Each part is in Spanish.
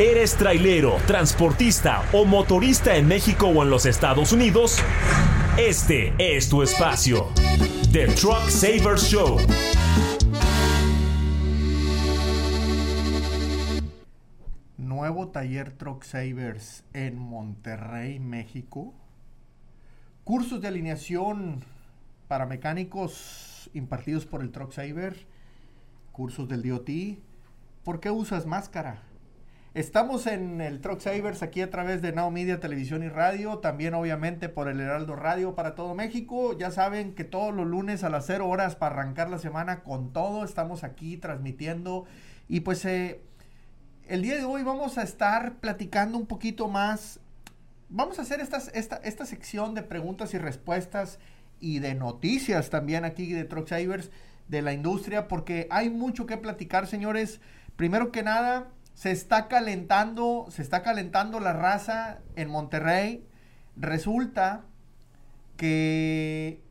¿Eres trailero, transportista o motorista en México o en los Estados Unidos? Este es tu espacio. The Truck Savers Show. Nuevo taller Truck Savers en Monterrey, México. Cursos de alineación para mecánicos impartidos por el Truck Saver. Cursos del DOT. ¿Por qué usas máscara? Estamos en el Truck Savers aquí a través de Now Media Televisión y Radio, también obviamente por el Heraldo Radio para todo México. Ya saben que todos los lunes a las 0 horas para arrancar la semana con todo, estamos aquí transmitiendo y pues eh, el día de hoy vamos a estar platicando un poquito más. Vamos a hacer esta, esta sección de preguntas y respuestas y de noticias también aquí de Truck Savers de la industria porque hay mucho que platicar, señores. Primero que nada, se está calentando, se está calentando la raza en Monterrey. Resulta que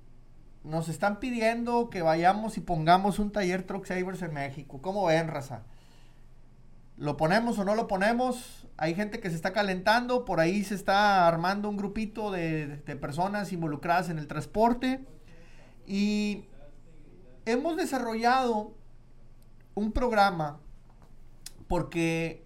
nos están pidiendo que vayamos y pongamos un taller Truck Savers en México. ¿Cómo ven, raza? ¿Lo ponemos o no lo ponemos? Hay gente que se está calentando, por ahí se está armando un grupito de, de personas involucradas en el transporte. Y hemos desarrollado un programa porque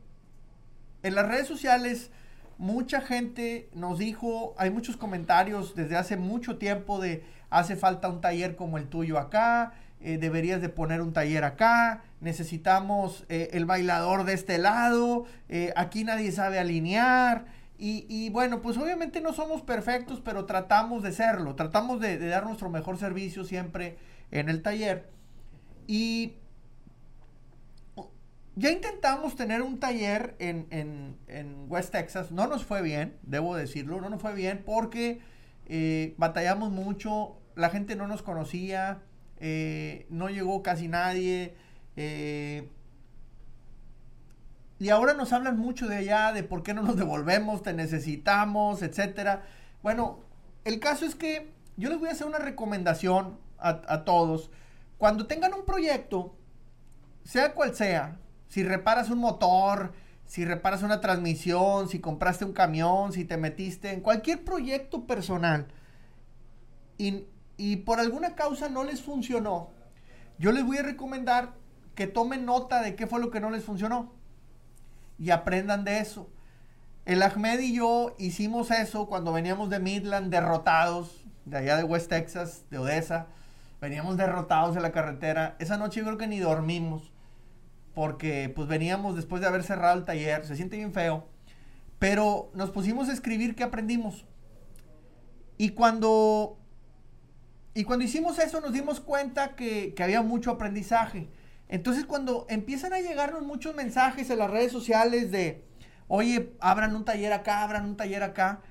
en las redes sociales mucha gente nos dijo, hay muchos comentarios desde hace mucho tiempo de hace falta un taller como el tuyo acá, eh, deberías de poner un taller acá, necesitamos eh, el bailador de este lado, eh, aquí nadie sabe alinear. Y, bueno, pues obviamente no somos perfectos, pero tratamos de serlo, tratamos de, de dar nuestro mejor servicio siempre en el taller. Y ya intentamos tener un taller en, West Texas, no nos fue bien, debo decirlo, no nos fue bien porque eh, batallamos mucho, la gente no nos conocía, eh, no llegó casi nadie. Eh, y ahora nos hablan mucho de allá, de por qué no nos devolvemos, te necesitamos, etcétera. Bueno, el caso es que yo les voy a hacer una recomendación a, a todos. Cuando tengan un proyecto, sea cual sea, si reparas un motor, si reparas una transmisión, si compraste un camión, si te metiste en cualquier proyecto personal y, por alguna causa no les funcionó, yo les voy a recomendar que tomen nota de qué fue lo que no les funcionó y aprendan de eso. El Ahmed y yo hicimos eso cuando veníamos de Midland derrotados, de allá de West Texas, de Odessa. Veníamos derrotados en la carretera. Esa noche yo creo que ni dormimos porque pues veníamos después de haber cerrado el taller, se siente bien feo, pero nos pusimos a escribir qué aprendimos. Y cuando, y cuando hicimos eso nos dimos cuenta que, que había mucho aprendizaje. Entonces cuando empiezan a llegarnos muchos mensajes en las redes sociales de, oye, abran un taller acá, abran un taller acá,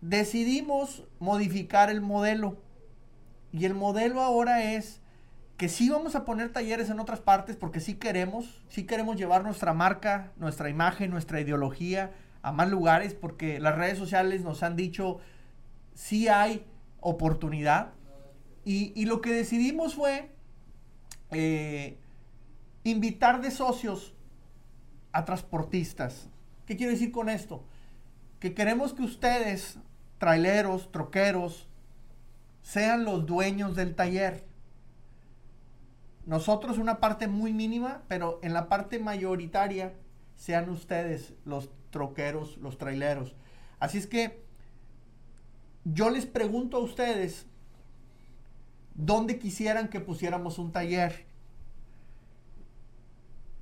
decidimos modificar el modelo. Y el modelo ahora es que sí vamos a poner talleres en otras partes porque sí queremos, sí queremos llevar nuestra marca, nuestra imagen, nuestra ideología a más lugares porque las redes sociales nos han dicho sí hay oportunidad y, lo que decidimos fue eh, invitar de socios a transportistas. ¿Qué quiero decir con esto? Que queremos que ustedes, traileros, troqueros, sean los dueños del taller nosotros una parte muy mínima, pero en la parte mayoritaria sean ustedes los troqueros, los traileros. Así es que yo les pregunto a ustedes, ¿dónde quisieran que pusiéramos un taller?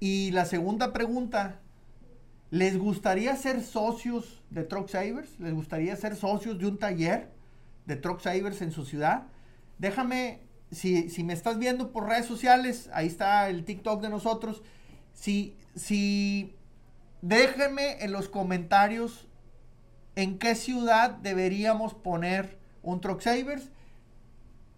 Y la segunda pregunta, ¿les gustaría ser socios de Truck Savers? ¿Les gustaría ser socios de un taller de Truck Savers en su ciudad? Déjame si, me estás viendo por redes sociales, ahí está el TikTok de nosotros. Si, si, déjenme en los comentarios en qué ciudad deberíamos poner un Truck Savers.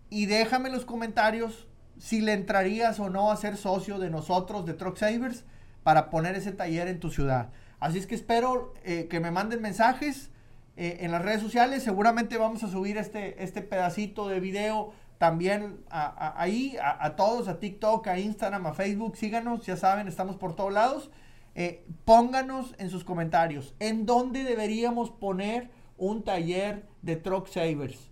Y déjame en los comentarios si le entrarías o no a ser socio de nosotros, de Truck Savers, para poner ese taller en tu ciudad. Así es que espero eh, que me manden mensajes eh, en las redes sociales. Seguramente vamos a subir este, este pedacito de video también ahí, a, todos, a TikTok, a Instagram, a Facebook, síganos, ya saben, estamos por todos lados. Eh, pónganos en sus comentarios en dónde deberíamos poner un taller de Truck Savers.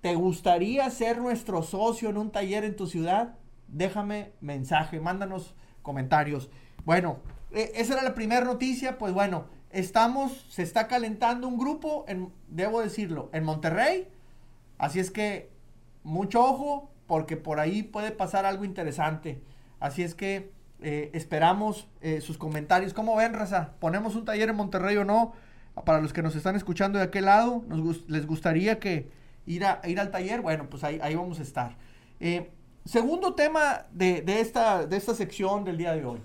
¿Te gustaría ser nuestro socio en un taller en tu ciudad? Déjame mensaje, mándanos comentarios. Bueno, eh, esa era la primera noticia. Pues bueno, estamos, se está calentando un grupo, en, debo decirlo, en Monterrey. Así es que mucho ojo, porque por ahí puede pasar algo interesante. Así es que eh, esperamos eh, sus comentarios. ¿Cómo ven, Raza? ¿Ponemos un taller en Monterrey o no? Para los que nos están escuchando de aquel lado, ¿les gustaría que ir, a, ir al taller? Bueno, pues ahí, ahí vamos a estar. Eh, segundo tema de, esta, de esta sección del día de hoy.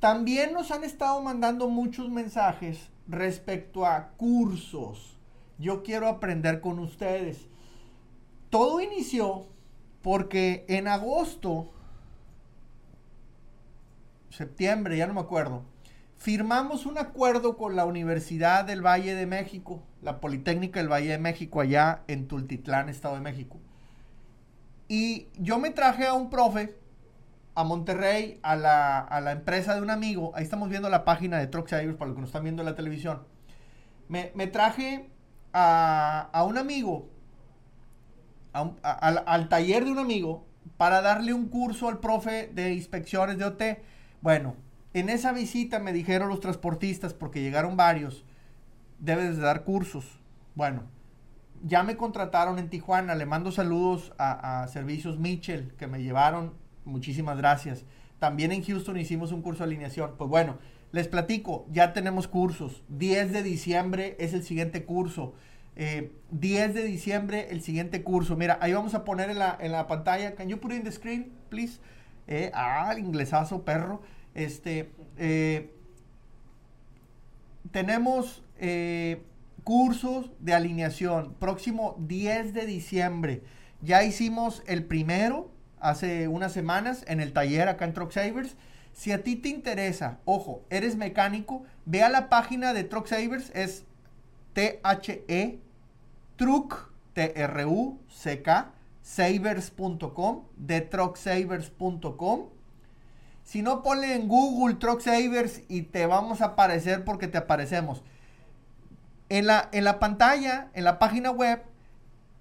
También nos han estado mandando muchos mensajes respecto a cursos. Yo quiero aprender con ustedes. Todo inició porque en agosto septiembre, ya no me acuerdo, firmamos un acuerdo con la Universidad del Valle de México, la Politécnica del Valle de México, allá en Tultitlán, Estado de México. Y yo me traje a un profe a Monterrey, a la, empresa de un amigo. Ahí estamos viendo la página de Truck para los que nos están viendo en la televisión. Me, traje a, un amigo, al taller de un amigo, para darle un curso al profe de inspecciones de OT bueno, en esa visita me dijeron los transportistas, porque llegaron varios, debes de dar cursos. Bueno, ya me contrataron en Tijuana, le mando saludos a, Servicios Mitchell que me llevaron, muchísimas gracias. También en Houston hicimos un curso de alineación. Pues bueno, les platico, ya tenemos cursos. 10 de diciembre es el siguiente curso. 10 eh, de diciembre el siguiente curso. Mira, ahí vamos a poner en la, en la pantalla. Can you put it in the screen, please? Eh, ah, el inglesazo perro. Este, eh, tenemos eh, cursos de alineación. Próximo 10 de diciembre. Ya hicimos el primero hace unas semanas en el taller acá en Truck Savers. Si a ti te interesa, ojo, eres mecánico, ve a la página de Truck Savers, es T-H-E, Truck, T-R-U-C-K, savers.com, de trucksavers.com. Si no, ponle en Google Truck Savers y te vamos a aparecer porque te aparecemos. En la, en la pantalla, en la página web,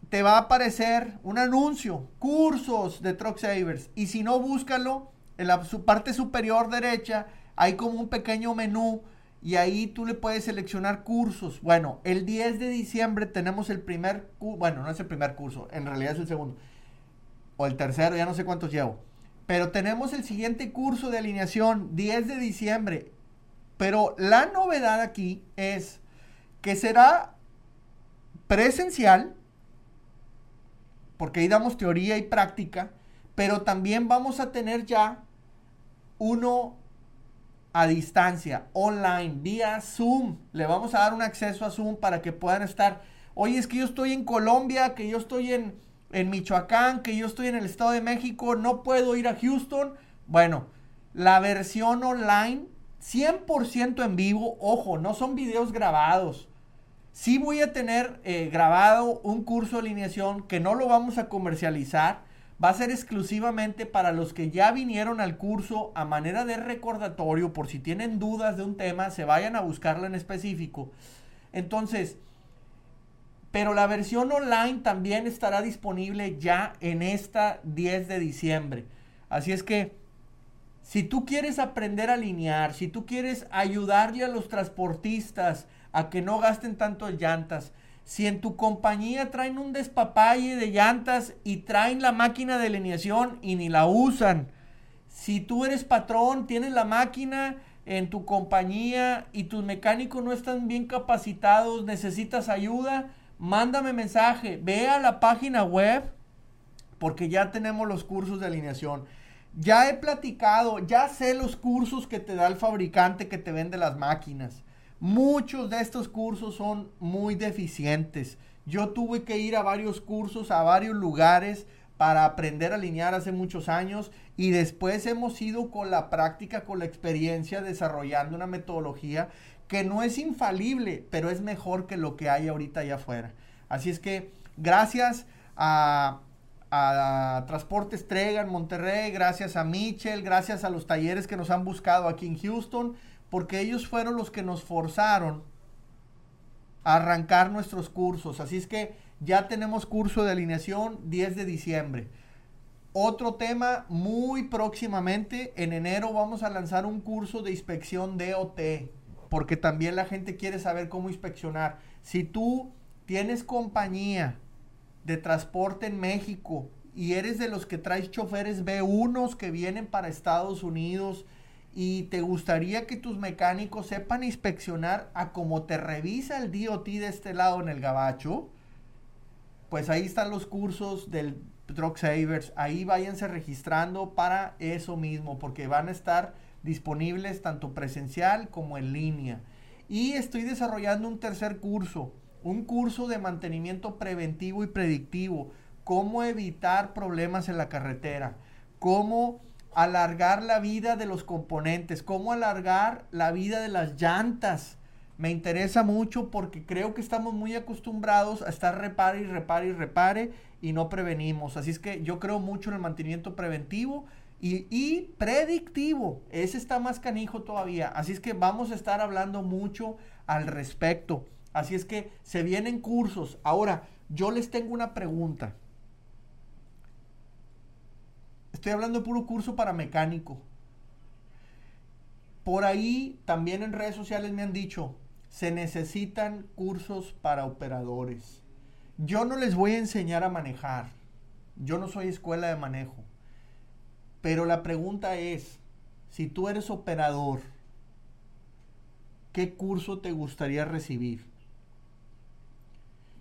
te va a aparecer un anuncio, cursos de Truck Savers. Y si no, búscalo en la su parte superior derecha, hay como un pequeño menú y ahí tú le puedes seleccionar cursos. Bueno, el 10 de diciembre tenemos el primer, bueno, no es el primer curso, en realidad es el segundo. O el tercero, ya no sé cuántos llevo. Pero tenemos el siguiente curso de alineación, 10 de diciembre. Pero la novedad aquí es que será presencial, porque ahí damos teoría y práctica, pero también vamos a tener ya uno a distancia, online, vía Zoom. Le vamos a dar un acceso a Zoom para que puedan estar. Oye, es que yo estoy en Colombia, que yo estoy en, en Michoacán, que yo estoy en el Estado de México, no puedo ir a Houston. Bueno, la versión online, 100% en vivo, ojo, no son videos grabados. Sí voy a tener eh, grabado un curso de alineación que no lo vamos a comercializar va a ser exclusivamente para los que ya vinieron al curso a manera de recordatorio, por si tienen dudas de un tema, se vayan a buscarlo en específico. Entonces, pero la versión online también estará disponible ya en esta 10 de diciembre. Así es que, si tú quieres aprender a alinear, si tú quieres ayudarle a los transportistas a que no gasten tanto llantas, si en tu compañía traen un despapalle de llantas y traen la máquina de alineación y ni la usan. Si tú eres patrón, tienes la máquina en tu compañía y tus mecánicos no están bien capacitados, necesitas ayuda, mándame mensaje, ve a la página web porque ya tenemos los cursos de alineación. Ya he platicado, ya sé los cursos que te da el fabricante que te vende las máquinas. Muchos de estos cursos son muy deficientes. Yo tuve que ir a varios cursos, a varios lugares para aprender a alinear hace muchos años y después hemos ido con la práctica, con la experiencia, desarrollando una metodología que no es infalible, pero es mejor que lo que hay ahorita allá afuera. Así es que gracias a, a Transportes Trega en Monterrey, gracias a Mitchell, gracias a los talleres que nos han buscado aquí en Houston, porque ellos fueron los que nos forzaron a arrancar nuestros cursos. Así es que ya tenemos curso de alineación 10 de diciembre. Otro tema muy próximamente, en enero vamos a lanzar un curso de inspección DOT, porque también la gente quiere saber cómo inspeccionar. Si tú tienes compañía, de transporte en México y eres de los que traes choferes B1 que vienen para Estados Unidos y te gustaría que tus mecánicos sepan inspeccionar a cómo te revisa el DOT de este lado en el gabacho, pues ahí están los cursos del Truck Savers. Ahí váyanse registrando para eso mismo, porque van a estar disponibles tanto presencial como en línea. Y estoy desarrollando un tercer curso un curso de mantenimiento preventivo y predictivo, cómo evitar problemas en la carretera, cómo alargar la vida de los componentes, cómo alargar la vida de las llantas. Me interesa mucho porque creo que estamos muy acostumbrados a estar repare y repare y repare y no prevenimos. Así es que yo creo mucho en el mantenimiento preventivo y, y, predictivo. Ese está más canijo todavía. Así es que vamos a estar hablando mucho al respecto. Así es que se vienen cursos. Ahora, yo les tengo una pregunta. Estoy hablando de puro curso para mecánico. Por ahí también en redes sociales me han dicho, se necesitan cursos para operadores. Yo no les voy a enseñar a manejar. Yo no soy escuela de manejo. Pero la pregunta es, si tú eres operador, ¿qué curso te gustaría recibir?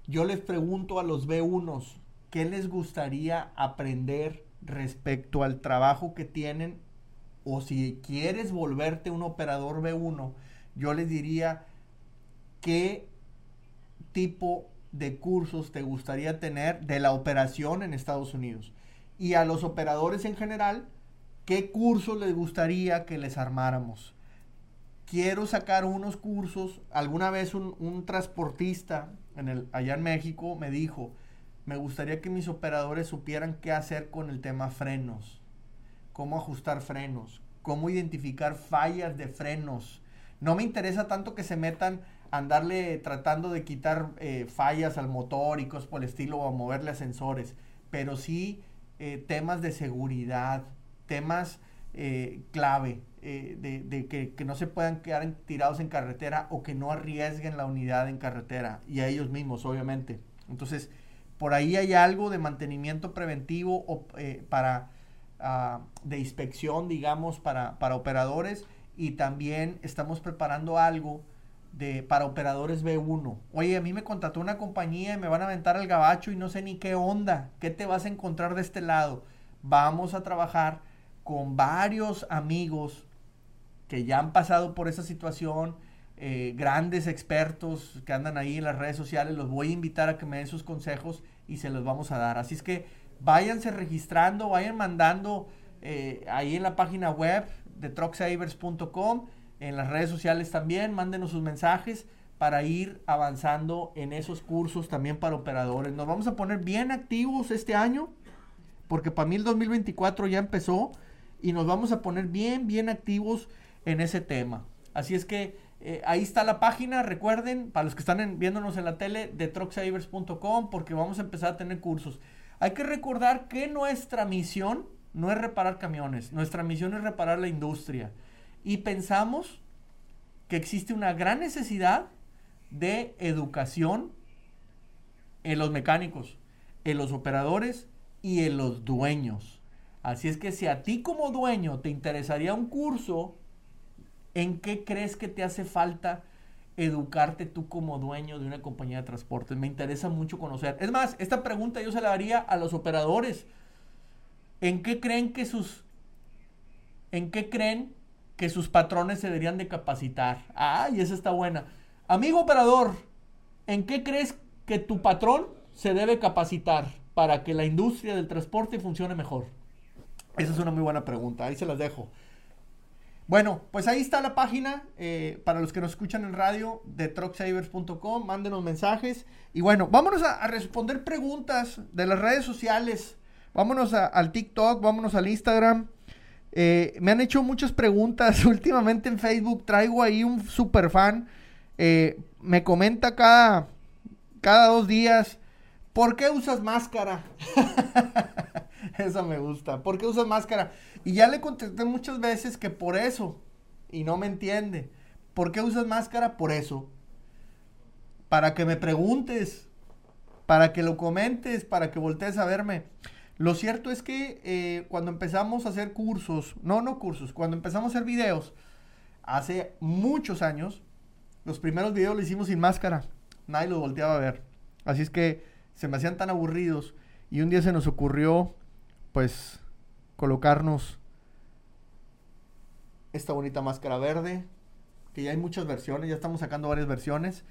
Yo les pregunto a los B1, ¿qué les gustaría aprender respecto al trabajo que tienen? O si quieres volverte un operador B1, yo les diría qué tipo de cursos te gustaría tener de la operación en Estados Unidos. Y a los operadores en general, ¿qué cursos les gustaría que les armáramos? Quiero sacar unos cursos. Alguna vez un, transportista en el, allá en México me dijo, me gustaría que mis operadores supieran qué hacer con el tema frenos, cómo ajustar frenos, cómo identificar fallas de frenos. No me interesa tanto que se metan a andarle tratando de quitar eh, fallas al motor y cosas por el estilo o a moverle ascensores, pero sí eh, temas de seguridad, temas eh, clave, de, que, no se puedan quedar tirados en carretera o que no arriesguen la unidad en carretera y a ellos mismos, obviamente. Entonces, por ahí hay algo de mantenimiento preventivo o, eh, para, ah, de inspección, digamos, para, para operadores y también estamos preparando algo de, para operadores B1. Oye, a mí me contrató una compañía y me van a aventar el gabacho y no sé ni qué onda, qué te vas a encontrar de este lado. Vamos a trabajar con varios amigos que ya han pasado por esa situación, eh, grandes expertos que andan ahí en las redes sociales, los voy a invitar a que me den sus consejos y se los vamos a dar. Así es que váyanse registrando, vayan mandando eh, ahí en la página web de trucksavers.com, en las redes sociales también, mándenos sus mensajes para ir avanzando en esos cursos también para operadores. Nos vamos a poner bien activos este año, porque para mí el 2024 ya empezó y nos vamos a poner bien, bien activos en ese tema. Así es que eh, ahí está la página, recuerden, para los que están viéndonos en la tele, de trucksavers.com, porque vamos a empezar a tener cursos. Hay que recordar que nuestra misión no es reparar camiones, nuestra misión es reparar la industria. Y pensamos que existe una gran necesidad de educación en los mecánicos, en los operadores y en los dueños. Así es que si a ti como dueño te interesaría un curso ¿En qué crees que te hace falta educarte tú como dueño de una compañía de transportes? Me interesa mucho conocer. Es más, esta pregunta yo se la haría a los operadores. ¿En qué creen que sus en qué creen que sus patrones se deberían de capacitar? Ay, esa está buena. Amigo operador, ¿en qué crees que tu patrón se debe capacitar para que la industria del transporte funcione mejor? Esa es una muy buena pregunta. Ahí se las dejo. Bueno, pues ahí está la página eh, para los que nos escuchan en radio de trucksavers.com. Mándenos mensajes. Y bueno, vámonos a, responder preguntas de las redes sociales. Vámonos al TikTok, vámonos al Instagram. Eh, me han hecho muchas preguntas últimamente en Facebook. Traigo ahí un super fan. Eh, me comenta cada, cada dos días. ¿Por qué usas máscara? Eso me gusta. ¿Por qué usas máscara? Y ya le contesté muchas veces que por eso. Y no me entiende. ¿Por qué usas máscara? Por eso. Para que me preguntes. Para que lo comentes. Para que voltees a verme. Lo cierto es que eh, cuando empezamos a hacer cursos, no, no cursos, cuando empezamos a hacer videos, hace muchos años, los primeros videos los hicimos sin máscara. Nadie los volteaba a ver. Así es que se me hacían tan aburridos. Y un día se nos ocurrió pues colocarnos esta bonita máscara verde, que ya hay muchas versiones, ya estamos sacando varias versiones,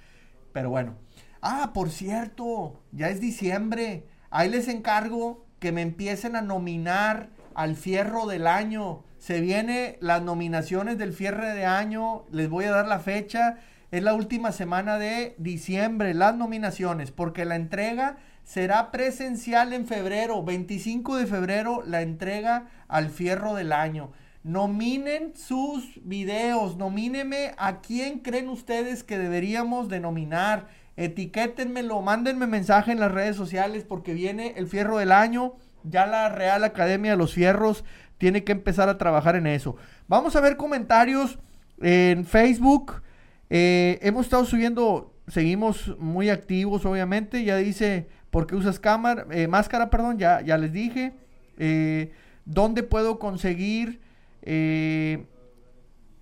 pero bueno. Ah, por cierto, ya es diciembre, ahí les encargo que me empiecen a nominar al fierro del año. Se vienen las nominaciones del fierro de año, les voy a dar la fecha, es la última semana de diciembre, las nominaciones, porque la entrega será presencial en febrero, 25 de febrero, la entrega al fierro del año. Nominen sus videos, nomíneme a quién creen ustedes que deberíamos de nominar. Etiquétenmelo, mándenme mensaje en las redes sociales porque viene el fierro del año. Ya la Real Academia de los Fierros tiene que empezar a trabajar en eso. Vamos a ver comentarios en Facebook. Eh, hemos estado subiendo, seguimos muy activos, obviamente. Ya dice ¿Por qué usas cámara, eh, máscara? Perdón, ya, ya les dije. Eh, ¿Dónde puedo conseguir... Eh,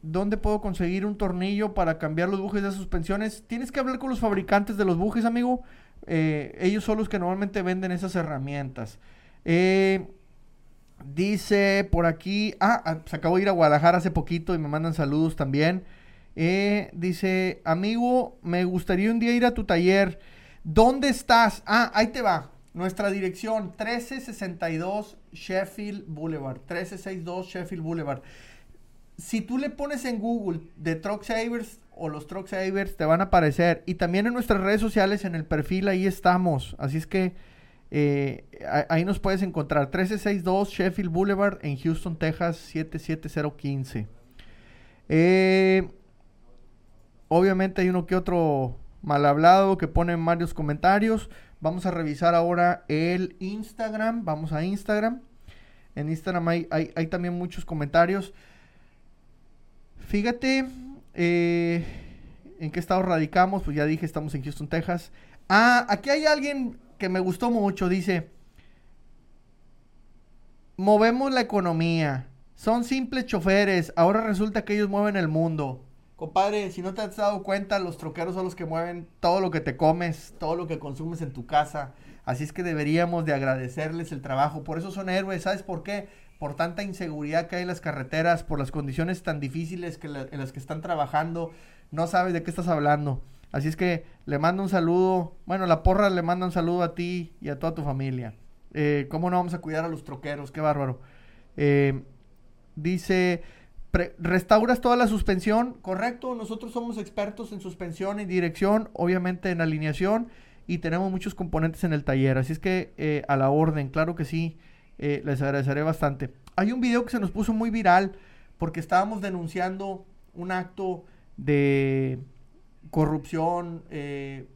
¿Dónde puedo conseguir un tornillo para cambiar los bujes de suspensiones? Tienes que hablar con los fabricantes de los bujes, amigo. ellos son los que normalmente venden esas herramientas. dice por aquí, ah, ah, se acabó de ir a Guadalajara hace poquito y me mandan saludos también. dice, amigo, me gustaría un día ir a tu taller. ¿Dónde estás? Ah, ahí te va. Nuestra dirección, 1362 Sheffield Boulevard. 1362 Sheffield Boulevard. Si tú le pones en Google de Truck Savers o los Truck Savers, te van a aparecer. Y también en nuestras redes sociales, en el perfil, ahí estamos. Así es que eh, ahí nos puedes encontrar. 1362 Sheffield Boulevard en Houston, Texas, 77015. Eh, obviamente hay uno que otro mal hablado que ponen varios comentarios. Vamos a revisar ahora el Instagram. Vamos a Instagram. En Instagram hay, también muchos comentarios. Fíjate eh, en qué estado radicamos. Pues ya dije, estamos en Houston, Texas. Ah, aquí hay alguien que me gustó mucho. Dice, movemos la economía. Son simples choferes. Ahora resulta que ellos mueven el mundo. Compadre, si no te has dado cuenta, los troqueros son los que mueven todo lo que te comes, todo lo que consumes en tu casa. Así es que deberíamos de agradecerles el trabajo. Por eso son héroes. ¿Sabes por qué? Por tanta inseguridad que hay en las carreteras, por las condiciones tan difíciles en las que están trabajando. No sabes de qué estás hablando. Así es que le mando un saludo. Bueno, la porra le manda un saludo a ti y a toda tu familia. Eh, ¿Cómo no vamos a cuidar a los troqueros? Qué bárbaro. Eh, dice restauras toda la suspensión, correcto. Nosotros somos expertos en suspensión y dirección, obviamente en alineación y tenemos muchos componentes en el taller. Así es que eh, a la orden, claro que sí, eh, les agradeceré bastante. Hay un video que se nos puso muy viral porque estábamos denunciando un acto de corrupción, eh,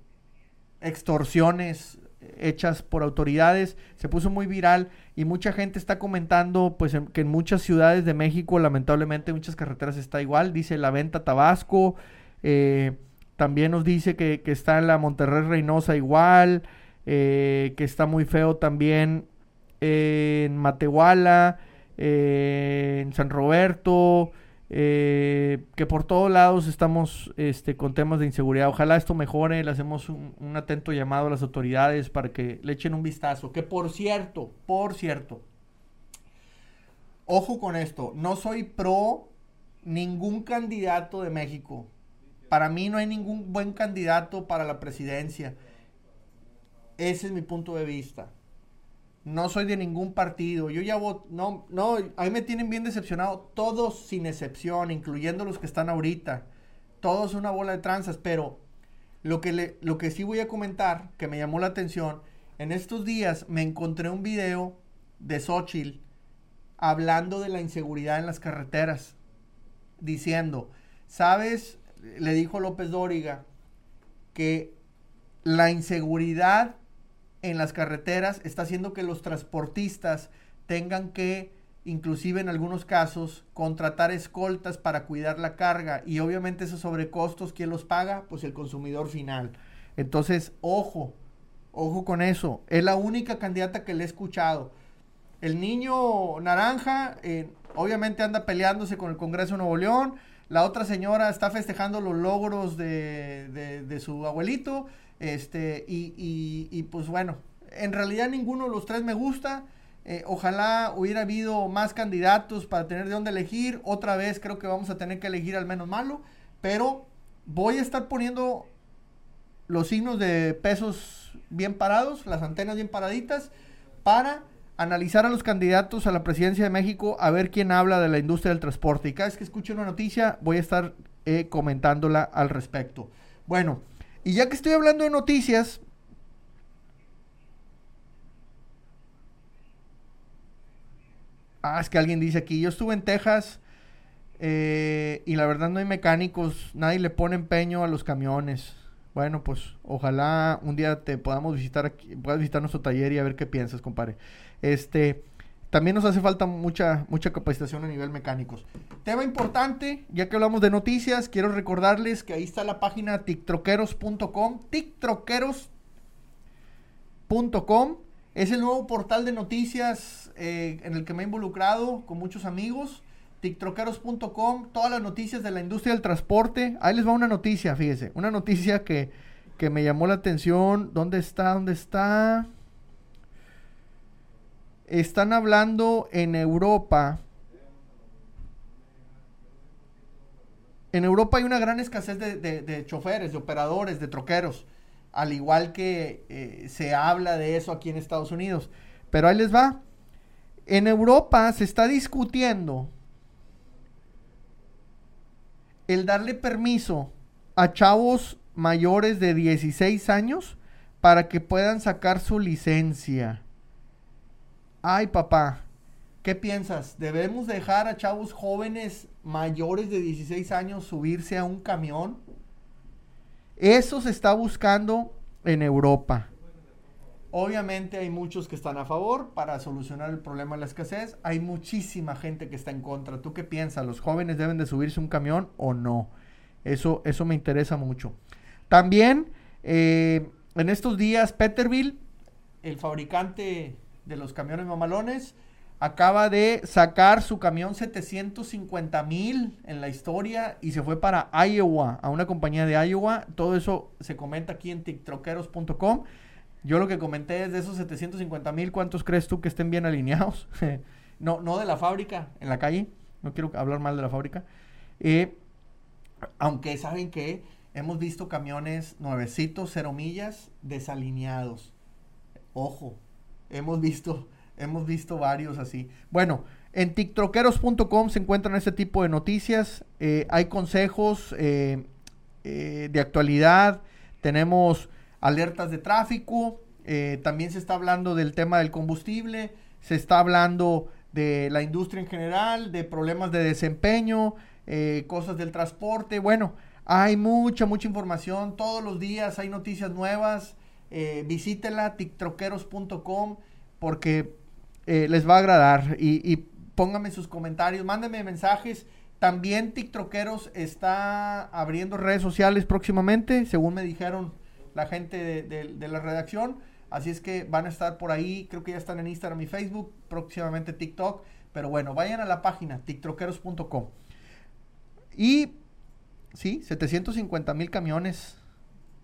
extorsiones hechas por autoridades. Se puso muy viral y mucha gente está comentando pues que en muchas ciudades de México lamentablemente muchas carreteras está igual. Dice la venta Tabasco. Eh, también nos dice que, está en la Monterrey Reynosa igual. Eh, que está muy feo también en Matehuala. Eh, en San Roberto. Eh, que por todos lados estamos este, con temas de inseguridad. Ojalá esto mejore, le hacemos un, atento llamado a las autoridades para que le echen un vistazo. Que por cierto, por cierto, ojo con esto, no soy pro ningún candidato de México. Para mí no hay ningún buen candidato para la presidencia. Ese es mi punto de vista. No soy de ningún partido. Yo ya voto. No, no, ahí me tienen bien decepcionado. Todos sin excepción, incluyendo los que están ahorita. Todos una bola de tranzas. Pero lo que, lo que sí voy a comentar, que me llamó la atención, en estos días me encontré un video de Xochitl hablando de la inseguridad en las carreteras, diciendo, ¿sabes? Le dijo López Dóriga que la inseguridad en las carreteras está haciendo que los transportistas tengan que, inclusive en algunos casos, contratar escoltas para cuidar la carga y obviamente esos sobrecostos, ¿quién los paga? Pues el consumidor final. Entonces, ojo, ojo con eso. Es la única candidata que le he escuchado. El niño naranja, eh, obviamente anda peleándose con el Congreso de Nuevo León. La otra señora está festejando los logros de, de, su abuelito. Este, y, y, pues bueno, en realidad ninguno de los tres me gusta. Eh, ojalá hubiera habido más candidatos para tener de dónde elegir. Otra vez creo que vamos a tener que elegir al menos malo. Pero voy a estar poniendo los signos de pesos bien parados, las antenas bien paraditas, para analizar a los candidatos a la presidencia de México, a ver quién habla de la industria del transporte. Y cada vez que escuche una noticia, voy a estar eh, comentándola al respecto. Bueno, y ya que estoy hablando de noticias, Ah, es que alguien dice aquí, yo estuve en Texas eh, y la verdad no hay mecánicos, nadie le pone empeño a los camiones. Bueno, pues ojalá un día te podamos visitar aquí, puedas visitar nuestro taller y a ver qué piensas, compadre. Este, también nos hace falta mucha, mucha capacitación a nivel mecánicos. Tema importante, ya que hablamos de noticias, quiero recordarles que ahí está la página tictroqueros.com, tictroqueros.com. Es el nuevo portal de noticias eh, en el que me he involucrado con muchos amigos. Tictroqueros.com, todas las noticias de la industria del transporte. Ahí les va una noticia, fíjese. Una noticia que, que me llamó la atención. ¿Dónde está? ¿Dónde está? Están hablando en Europa. En Europa hay una gran escasez de, choferes, de operadores, de troqueros. Al igual que eh, se habla de eso aquí en Estados Unidos. Pero ahí les va. En Europa se está discutiendo el darle permiso a chavos mayores de 16 años para que puedan sacar su licencia. Ay, papá, ¿qué piensas? ¿Debemos dejar a chavos jóvenes mayores de 16 años subirse a un camión? Eso se está buscando en Europa. Obviamente hay muchos que están a favor para solucionar el problema de la escasez. Hay muchísima gente que está en contra. ¿Tú qué piensas? ¿Los jóvenes deben de subirse un camión o no? Eso, eso me interesa mucho. También eh, en estos días Peterbilt, el fabricante de los camiones mamalones. Acaba de sacar su camión 750 mil en la historia y se fue para Iowa, a una compañía de Iowa. Todo eso se comenta aquí en tiktroqueros.com. Yo lo que comenté es de esos 750 mil, ¿cuántos crees tú que estén bien alineados? no, no de la fábrica, en la calle. No quiero hablar mal de la fábrica. Eh, aunque saben que hemos visto camiones nuevecitos, cero millas, desalineados. Ojo, Hemos visto, hemos visto varios así. Bueno, en tiktroqueros.com se encuentran este tipo de noticias. Eh, hay consejos eh, eh, de actualidad. Tenemos alertas de tráfico. también se está hablando del tema del combustible. Se está hablando de la industria en general, de problemas de desempeño, cosas del transporte. Bueno, hay mucha, mucha información. Todos los días hay noticias nuevas eh, visítela, tiktroqueros.com, porque eh, les va a agradar. Y, y, pónganme sus comentarios, mándenme mensajes. También TikTokeros está abriendo redes sociales próximamente, según me dijeron la gente de, la redacción. Así es que van a estar por ahí, creo que ya están en Instagram y Facebook, próximamente TikTok. Pero bueno, vayan a la página tiktroqueros.com. Y sí, 750 mil camiones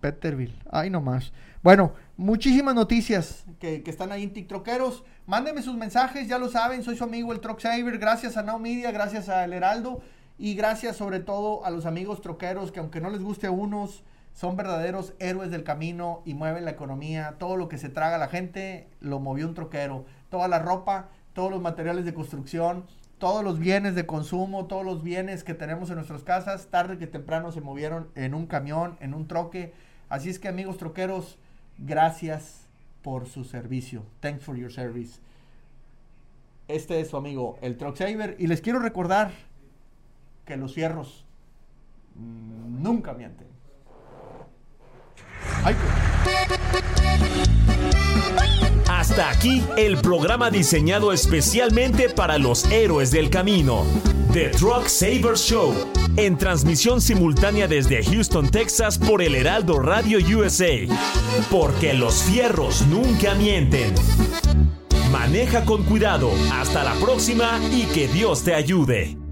Peterville. Ay, no más. Bueno, muchísimas noticias que, están ahí en TikTokeros. Mándenme sus mensajes, ya lo saben, soy su amigo el Truck. Gracias a Now Media, gracias a El Heraldo y gracias sobre todo a los amigos troqueros que aunque no les guste a unos, son verdaderos héroes del camino y mueven la economía. Todo lo que se traga la gente lo movió un troquero. Toda la ropa, todos los materiales de construcción, todos los bienes de consumo, todos los bienes que tenemos en nuestras casas, tarde que temprano se movieron en un camión, en un troque Así es que amigos troqueros, gracias por su servicio. Thanks for your service. Este es su amigo, el Truck Saver. Y les quiero recordar que los fierros mm, nunca mienten. Ay, Hasta aquí el programa diseñado especialmente para los héroes del camino. The Truck Savers Show, en transmisión simultánea desde Houston, Texas por el Heraldo Radio USA. Porque los fierros nunca mienten. Maneja con cuidado. Hasta la próxima y que Dios te ayude.